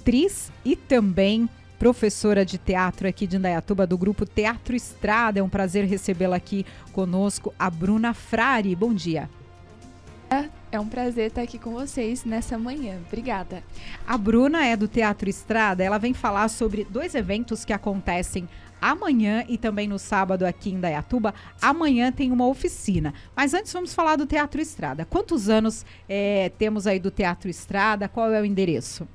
atriz e também professora de teatro aqui de Indaiatuba, do grupo Teatro Estrada. É um prazer recebê-la aqui conosco, a Bruna Frari. Bom dia. É um prazer estar aqui com vocês nessa manhã. Obrigada. A Bruna é do Teatro Estrada. Ela vem falar sobre dois eventos que acontecem amanhã e também no sábado aqui em Dayatuba. Amanhã tem uma oficina. Mas antes vamos falar do Teatro Estrada. Quantos anos é, temos aí do Teatro Estrada? Qual é o endereço?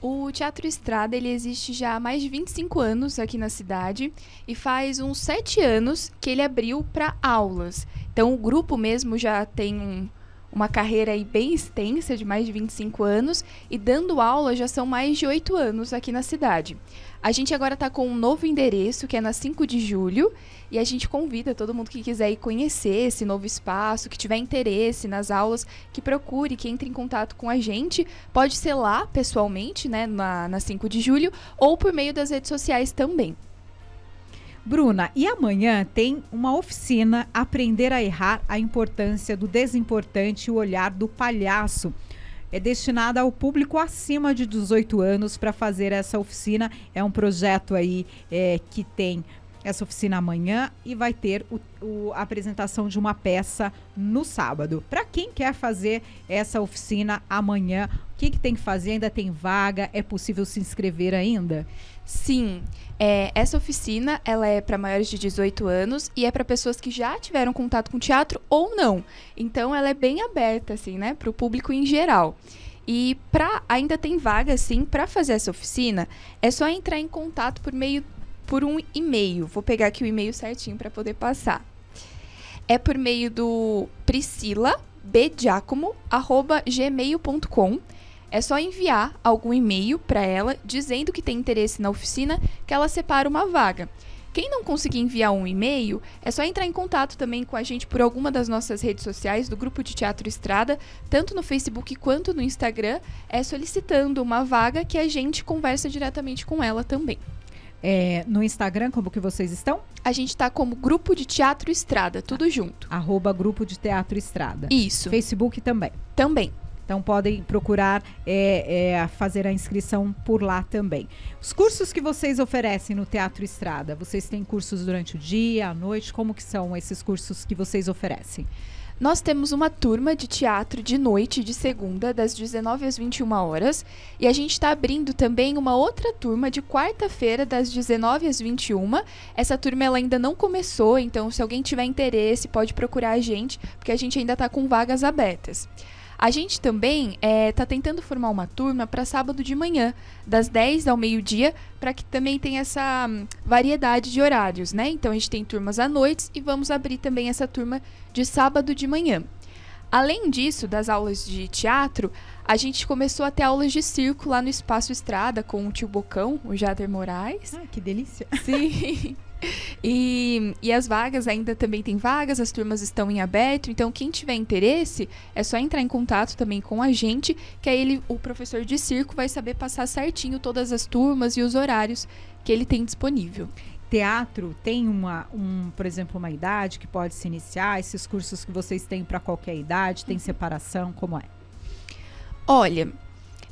O Teatro Estrada ele existe já há mais de 25 anos aqui na cidade e faz uns 7 anos que ele abriu para aulas. Então o grupo mesmo já tem um, uma carreira aí bem extensa, de mais de 25 anos, e dando aula já são mais de 8 anos aqui na cidade. A gente agora está com um novo endereço, que é na 5 de julho, e a gente convida todo mundo que quiser ir conhecer esse novo espaço, que tiver interesse nas aulas, que procure, que entre em contato com a gente. Pode ser lá, pessoalmente, né, na, na 5 de julho, ou por meio das redes sociais também. Bruna, e amanhã tem uma oficina Aprender a Errar, a importância do desimportante e o olhar do palhaço. É destinada ao público acima de 18 anos para fazer essa oficina. É um projeto aí é, que tem essa oficina amanhã e vai ter o, o, a apresentação de uma peça no sábado. Para quem quer fazer essa oficina amanhã, o que, que tem que fazer? Ainda tem vaga? É possível se inscrever ainda? Sim. É, essa oficina ela é para maiores de 18 anos e é para pessoas que já tiveram contato com teatro ou não. Então ela é bem aberta assim, né, para o público em geral. E para ainda tem vaga assim para fazer essa oficina, é só entrar em contato por meio por um e-mail. Vou pegar aqui o e-mail certinho para poder passar. É por meio do Priscila bgiacomo@gmail.com é só enviar algum e-mail para ela dizendo que tem interesse na oficina, que ela separa uma vaga. Quem não conseguir enviar um e-mail, é só entrar em contato também com a gente por alguma das nossas redes sociais do grupo de Teatro Estrada, tanto no Facebook quanto no Instagram, é solicitando uma vaga que a gente conversa diretamente com ela também. É, no Instagram, como que vocês estão? A gente está como Grupo de Teatro Estrada, tudo ah, junto. Arroba Grupo de Teatro Estrada. Isso. Facebook também. Também. Então podem procurar é, é, fazer a inscrição por lá também. Os cursos que vocês oferecem no Teatro Estrada, vocês têm cursos durante o dia, à noite? Como que são esses cursos que vocês oferecem? Nós temos uma turma de teatro de noite, de segunda, das 19 às 21 horas. E a gente está abrindo também uma outra turma de quarta-feira, das 19 às 21. Essa turma ela ainda não começou, então se alguém tiver interesse, pode procurar a gente, porque a gente ainda está com vagas abertas. A gente também está é, tentando formar uma turma para sábado de manhã, das 10 ao meio-dia, para que também tenha essa hum, variedade de horários, né? Então a gente tem turmas à noite e vamos abrir também essa turma de sábado de manhã. Além disso, das aulas de teatro, a gente começou a ter aulas de circo lá no Espaço Estrada com o tio Bocão, o Jader Moraes. Ah, que delícia! Sim. E, e as vagas ainda também tem vagas, as turmas estão em aberto, então quem tiver interesse é só entrar em contato também com a gente, que aí ele, o professor de circo vai saber passar certinho todas as turmas e os horários que ele tem disponível. Teatro tem uma, um, por exemplo, uma idade que pode se iniciar? Esses cursos que vocês têm para qualquer idade, tem separação? Como é? Olha,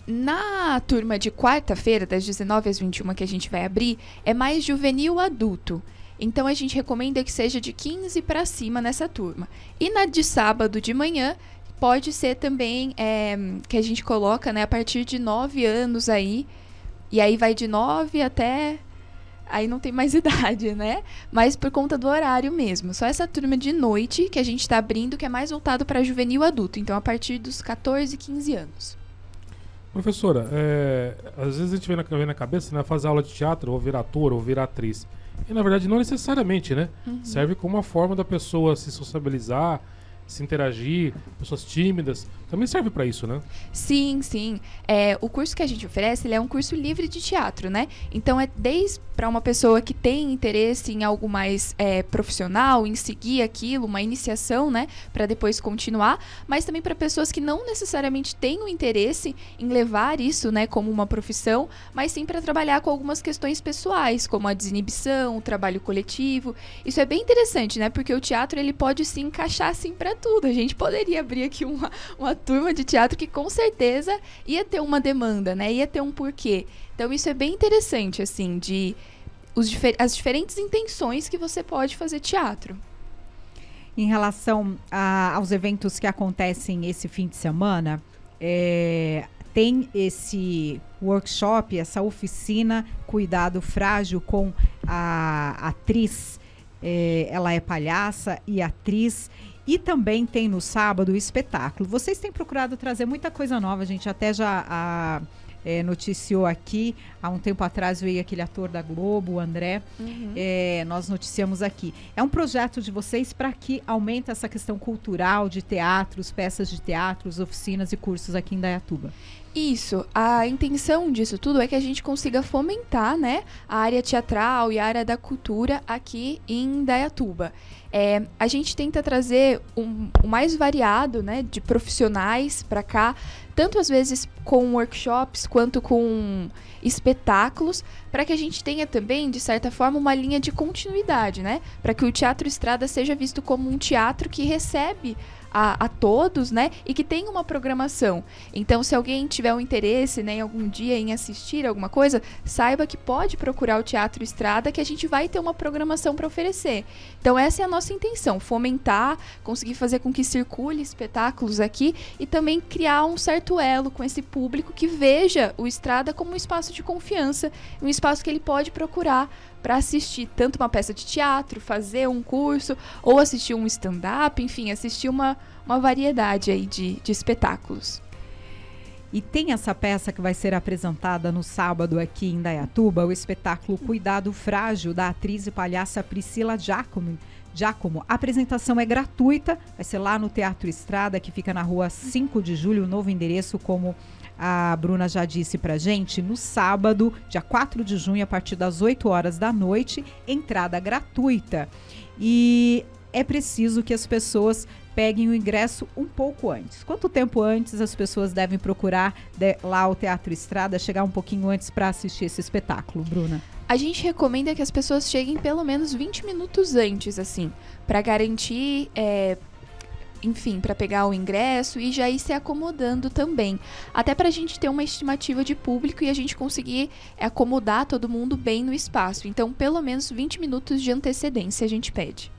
na turma de quarta-feira, das 19 às 21 que a gente vai abrir, é mais juvenil adulto. Então a gente recomenda que seja de 15 para cima nessa turma. E na de sábado de manhã, pode ser também é, que a gente coloca né, a partir de 9 anos aí. E aí vai de 9 até. Aí não tem mais idade, né? Mas por conta do horário mesmo. Só essa turma de noite que a gente está abrindo, que é mais voltado para juvenil adulto. Então a partir dos 14, 15 anos. Professora, é, às vezes a gente vê na, vê na cabeça, né, fazer aula de teatro, ou virar ator, ou virar atriz. E na verdade não necessariamente, né? Uhum. Serve como uma forma da pessoa se sociabilizar, se interagir, pessoas tímidas, também serve para isso, né? Sim, sim. É, o curso que a gente oferece, ele é um curso livre de teatro, né? Então é desde para uma pessoa que tem interesse em algo mais é, profissional, em seguir aquilo, uma iniciação, né, para depois continuar, mas também para pessoas que não necessariamente têm o interesse em levar isso, né, como uma profissão, mas sim para trabalhar com algumas questões pessoais, como a desinibição, o trabalho coletivo. Isso é bem interessante, né? Porque o teatro ele pode se encaixar assim para tudo. A gente poderia abrir aqui uma, uma turma de teatro que com certeza ia ter uma demanda, né? Ia ter um porquê. Então isso é bem interessante, assim, de os, as diferentes intenções que você pode fazer teatro. Em relação a, aos eventos que acontecem esse fim de semana, é, tem esse workshop, essa oficina Cuidado Frágil com a atriz. É, ela é palhaça e atriz. E também tem no sábado o espetáculo. Vocês têm procurado trazer muita coisa nova, a gente até já. A, é, noticiou aqui. Há um tempo atrás veio aquele ator da Globo, o André. Uhum. É, nós noticiamos aqui. É um projeto de vocês para que aumente essa questão cultural de teatros, peças de teatros, oficinas e cursos aqui em Dayatuba. Isso. A intenção disso tudo é que a gente consiga fomentar, né, a área teatral e a área da cultura aqui em Dayatuba. É, a gente tenta trazer um, o mais variado, né, de profissionais para cá, tanto às vezes com workshops quanto com espetáculos, para que a gente tenha também, de certa forma, uma linha de continuidade, né? Para que o Teatro Estrada seja visto como um teatro que recebe a, a, todos, né? E que tem uma programação. Então, se alguém tiver um interesse, né, em algum dia em assistir alguma coisa, saiba que pode procurar o Teatro Estrada, que a gente vai ter uma programação para oferecer. Então, essa é a nossa intenção: fomentar, conseguir fazer com que circule espetáculos aqui e também criar um certo elo com esse público que veja o Estrada como um espaço de confiança, um espaço que ele pode procurar para assistir tanto uma peça de teatro, fazer um curso, ou assistir um stand-up, enfim, assistir uma, uma variedade aí de, de espetáculos. E tem essa peça que vai ser apresentada no sábado aqui em Dayatuba, o espetáculo Cuidado Frágil, da atriz e palhaça Priscila Giacomo. Giacomo. A apresentação é gratuita, vai ser lá no Teatro Estrada, que fica na rua 5 de julho, novo endereço, como a Bruna já disse pra gente, no sábado, dia 4 de junho, a partir das 8 horas da noite, entrada gratuita. E é preciso que as pessoas peguem o ingresso um pouco antes. Quanto tempo antes as pessoas devem procurar de, lá o Teatro Estrada, chegar um pouquinho antes para assistir esse espetáculo, Bruna? A gente recomenda que as pessoas cheguem pelo menos 20 minutos antes, assim, para garantir é, enfim, para pegar o ingresso e já ir se acomodando também. Até para a gente ter uma estimativa de público e a gente conseguir acomodar todo mundo bem no espaço. Então, pelo menos 20 minutos de antecedência a gente pede.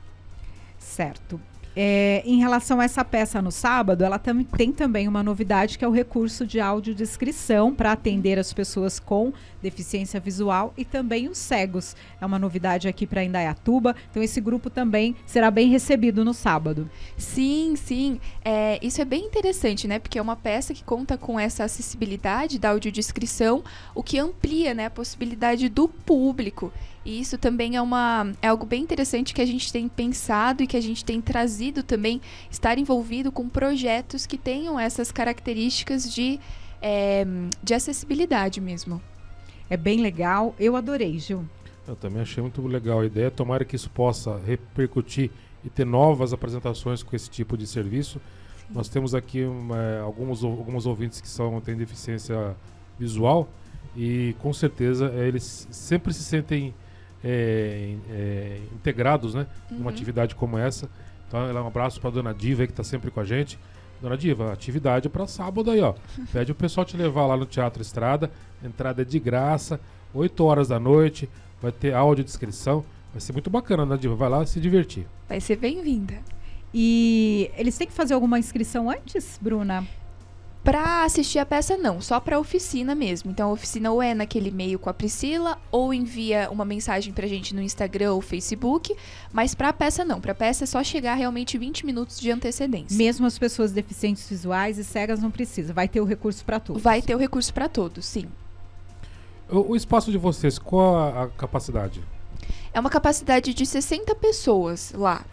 Certo. É, em relação a essa peça no sábado, ela tam tem também uma novidade que é o recurso de audiodescrição para atender as pessoas com deficiência visual e também os cegos. É uma novidade aqui para Indaiatuba. Então esse grupo também será bem recebido no sábado. Sim, sim. É, isso é bem interessante, né? Porque é uma peça que conta com essa acessibilidade da audiodescrição, o que amplia né, a possibilidade do público. E isso também é, uma, é algo bem interessante que a gente tem pensado e que a gente tem trazido também, estar envolvido com projetos que tenham essas características de, é, de acessibilidade mesmo. É bem legal, eu adorei, Gil. Eu também achei muito legal a ideia. Tomara que isso possa repercutir e ter novas apresentações com esse tipo de serviço. Nós temos aqui uma, alguns, alguns ouvintes que são, têm deficiência visual e com certeza eles sempre se sentem é, é, integrados, né? Uhum. Numa atividade como essa. Então, um abraço para dona Diva que está sempre com a gente. Dona Diva, atividade para sábado aí, ó. Pede o pessoal te levar lá no Teatro Estrada. Entrada é de graça, 8 horas da noite. Vai ter áudio descrição. Vai ser muito bacana, Dona Diva. Vai lá se divertir. Vai ser bem-vinda. E eles têm que fazer alguma inscrição antes, Bruna? Para assistir a peça, não, só para oficina mesmo. Então, a oficina ou é naquele e-mail com a Priscila, ou envia uma mensagem pra gente no Instagram ou Facebook, mas para a peça, não. Para a peça é só chegar realmente 20 minutos de antecedência. Mesmo as pessoas deficientes visuais e cegas não precisa, vai ter o recurso para todos. Vai ter o recurso para todos, sim. O, o, espaço de vocês, qual a, a capacidade? É uma capacidade de 60 pessoas lá.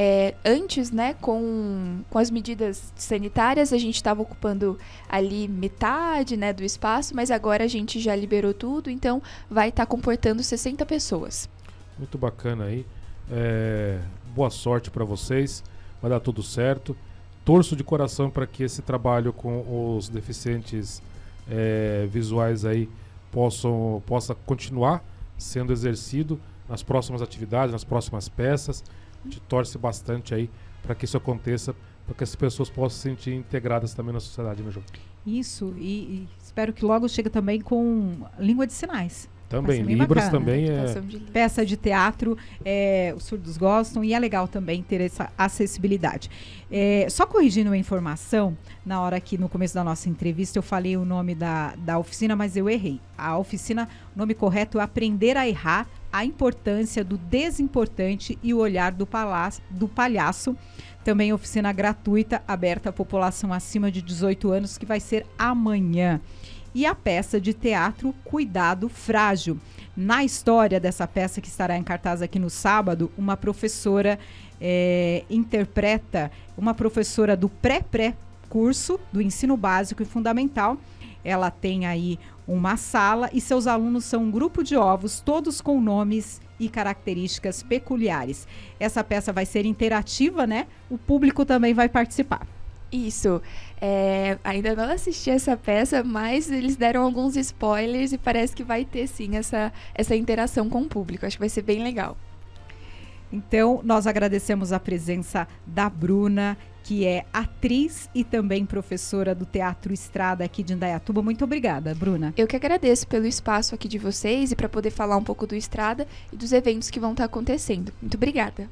É, antes, né, com, com as medidas sanitárias, a gente estava ocupando ali metade né, do espaço, mas agora a gente já liberou tudo, então vai estar tá comportando 60 pessoas. Muito bacana aí. É, boa sorte para vocês, vai dar tudo certo. Torço de coração para que esse trabalho com os deficientes é, visuais aí possam, possa continuar sendo exercido nas próximas atividades, nas próximas peças. A gente torce bastante aí para que isso aconteça, para que as pessoas possam se sentir integradas também na sociedade, né, João? Isso, e, e espero que logo chegue também com língua de sinais. Também, Libras bacana. também é. Peça de teatro, é, os surdos gostam e é legal também ter essa acessibilidade. É, só corrigindo uma informação, na hora que no começo da nossa entrevista eu falei o nome da, da oficina, mas eu errei. A oficina, o nome correto é Aprender a Errar, a importância do desimportante e o olhar do, palácio, do palhaço. Também oficina gratuita, aberta à população acima de 18 anos, que vai ser amanhã e a peça de teatro Cuidado Frágil. Na história dessa peça, que estará em cartaz aqui no sábado, uma professora é, interpreta, uma professora do pré-pré-curso do ensino básico e fundamental. Ela tem aí uma sala e seus alunos são um grupo de ovos, todos com nomes e características peculiares. Essa peça vai ser interativa, né? O público também vai participar. Isso. É, ainda não assisti essa peça, mas eles deram alguns spoilers e parece que vai ter sim essa, essa interação com o público. Acho que vai ser bem legal. Então, nós agradecemos a presença da Bruna, que é atriz e também professora do Teatro Estrada aqui de Indaiatuba. Muito obrigada, Bruna. Eu que agradeço pelo espaço aqui de vocês e para poder falar um pouco do Estrada e dos eventos que vão estar acontecendo. Muito obrigada.